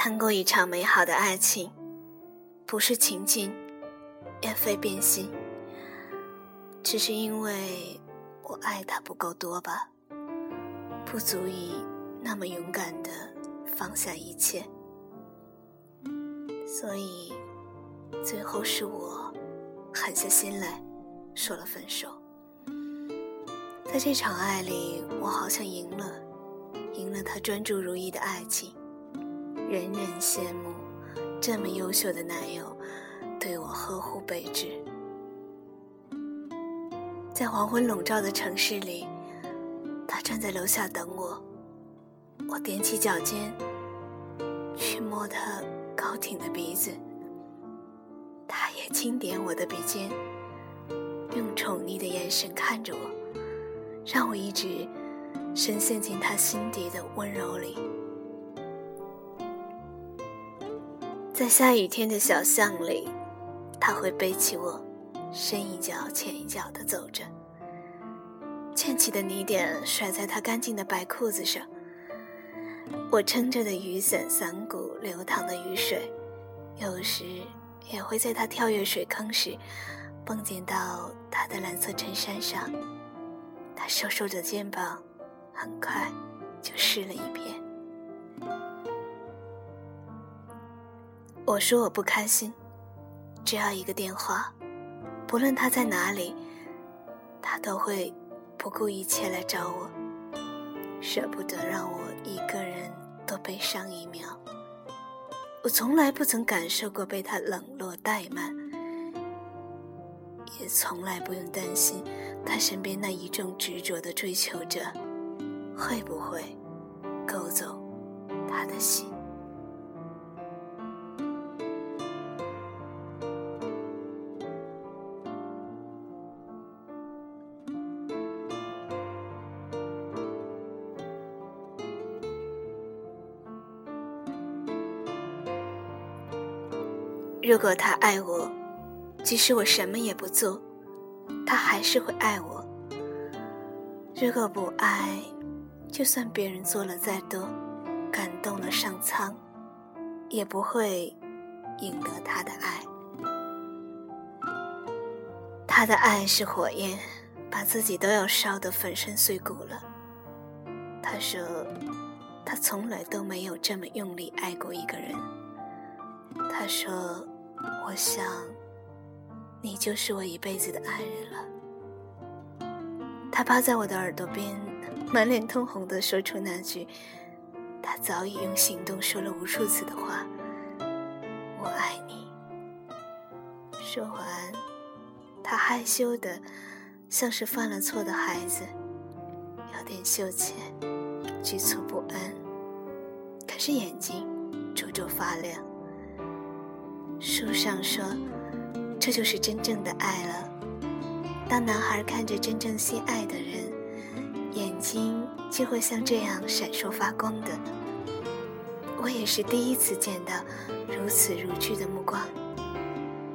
谈过一场美好的爱情，不是情境，也非变心，只是因为我爱他不够多吧，不足以那么勇敢的放下一切，所以最后是我狠下心来说了分手。在这场爱里，我好像赢了，赢了他专注如一的爱情。人人羡慕这么优秀的男友对我呵护备至。在黄昏笼罩的城市里，他站在楼下等我。我踮起脚尖去摸他高挺的鼻子，他也轻点我的鼻尖，用宠溺的眼神看着我，让我一直深陷进他心底的温柔里。在下雨天的小巷里，他会背起我，深一脚浅一脚的走着。溅起的泥点甩在他干净的白裤子上。我撑着的雨伞，伞骨流淌的雨水，有时也会在他跳跃水坑时，蹦溅到他的蓝色衬衫上。他瘦瘦的肩膀，很快就湿了一片。我说我不开心，只要一个电话，不论他在哪里，他都会不顾一切来找我，舍不得让我一个人多悲伤一秒。我从来不曾感受过被他冷落怠慢，也从来不用担心他身边那一众执着的追求者会不会勾走他的心。如果他爱我，即使我什么也不做，他还是会爱我。如果不爱，就算别人做了再多，感动了上苍，也不会赢得他的爱。他的爱是火焰，把自己都要烧得粉身碎骨了。他说，他从来都没有这么用力爱过一个人。他说。我想，你就是我一辈子的爱人了。他趴在我的耳朵边，满脸通红地说出那句他早已用行动说了无数次的话：“我爱你。”说完，他害羞的，像是犯了错的孩子，有点羞怯，局促不安，可是眼睛灼灼发亮。书上说，这就是真正的爱了。当男孩看着真正心爱的人，眼睛就会像这样闪烁发光的。我也是第一次见到如此如炬的目光，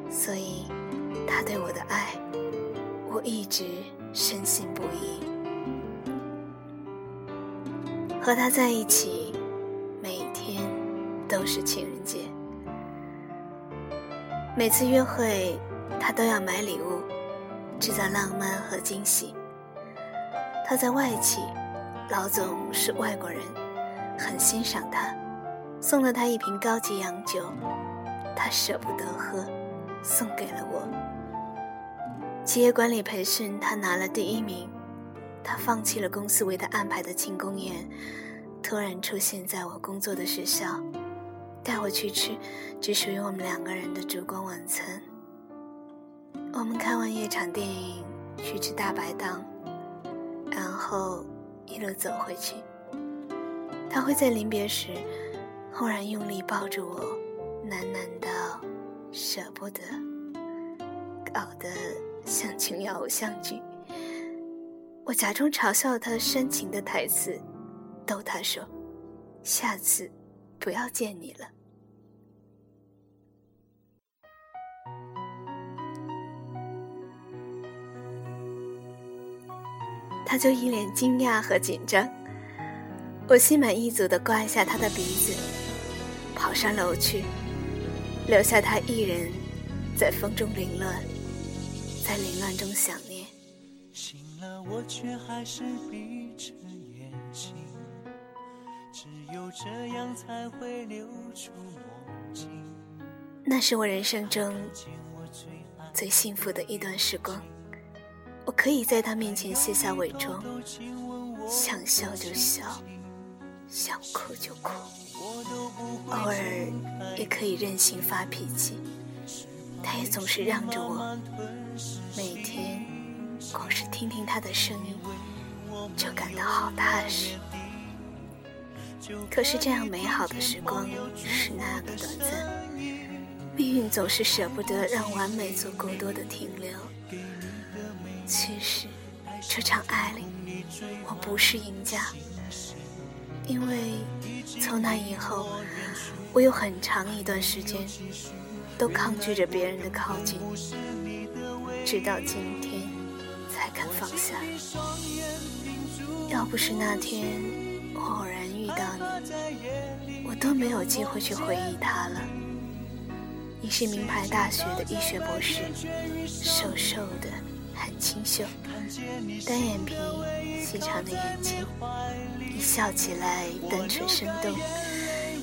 所以他对我的爱，我一直深信不疑。和他在一起，每天都是情人节。每次约会，他都要买礼物，制造浪漫和惊喜。他在外企，老总是外国人，很欣赏他，送了他一瓶高级洋酒，他舍不得喝，送给了我。企业管理培训，他拿了第一名，他放弃了公司为他安排的庆功宴，突然出现在我工作的学校。带我去吃只属于我们两个人的烛光晚餐。我们看完夜场电影，去吃大排档，然后一路走回去。他会在临别时，忽然用力抱住我，喃喃道：“舍不得。”搞得像琼瑶偶像剧。我假装嘲笑他煽情的台词，逗他说：“下次。”不要见你了。他就一脸惊讶和紧张，我心满意足的刮一下他的鼻子，跑上楼去，留下他一人在风中凌乱，在凌乱中想念。醒了，我却还是闭着眼睛，只有这样才会流出梦境。那是我人生中最幸福的一段时光，我可以在他面前卸下伪装，想笑就笑，想哭就哭，偶尔也可以任性发脾气，他也总是让着我。每天光是听听他的声音，就感到好踏实。可是这样美好的时光是那样的短暂。命运总是舍不得让完美做过多的停留。其实，这场爱里，我不是赢家，因为从那以后，我有很长一段时间都抗拒着别人的靠近，直到今天才肯放下。要不是那天我偶然，我都没有机会去回忆他了。你是名牌大学的医学博士，瘦瘦的，很清秀，单眼皮，细长的眼睛，一笑起来单纯生动，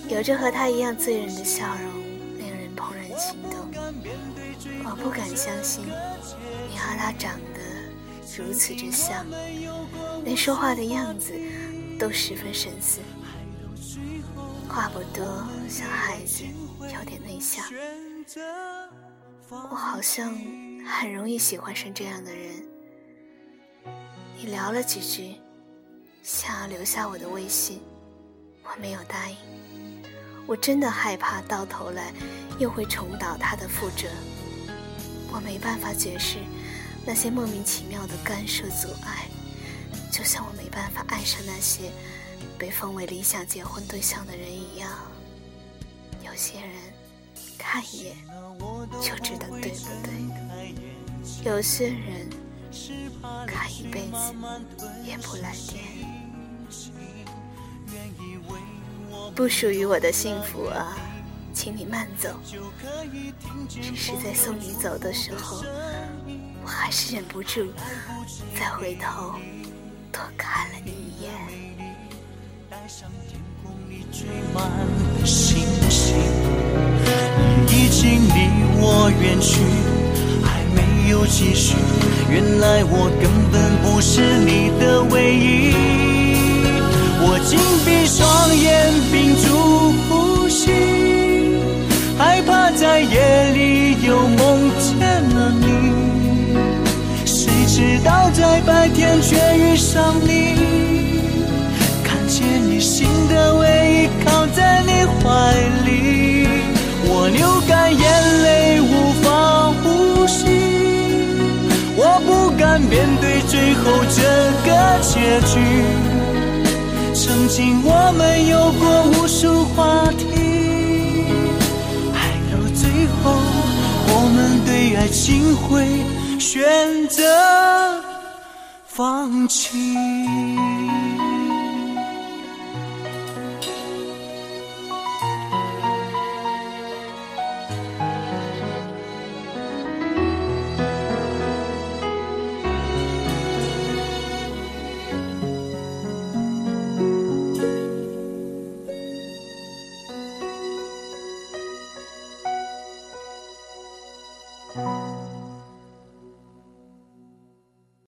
有着和他一样醉人的笑容，令人怦然心动。我不敢相信，你和他长得如此之像，连说话的样子都十分神似，话不多，像孩子，有点内向。我好像很容易喜欢上这样的人。你聊了几句，想要留下我的微信，我没有答应。我真的害怕到头来又会重蹈他的覆辙。我没办法解释那些莫名其妙的干涉阻碍，就像我没办法爱上那些被封为理想结婚对象的人一样。有些人。看一眼就知道对不对？有些人看一辈子也不来电。不属于我的幸福啊，请你慢走。只是在送你走的时候，我还是忍不住再回头像天空里缀满星星，你已经离我远去，还没有继续。原来我根本不是你的唯一。我紧闭双眼，屏住呼吸，害怕在夜里又梦见了你。谁知道在白天却遇上你，的唯一靠在你怀里。我流干眼泪，无法呼吸。我不敢面对最后这个结局。曾经我们有过无数话题，爱到最后，我们对爱情会选择放弃。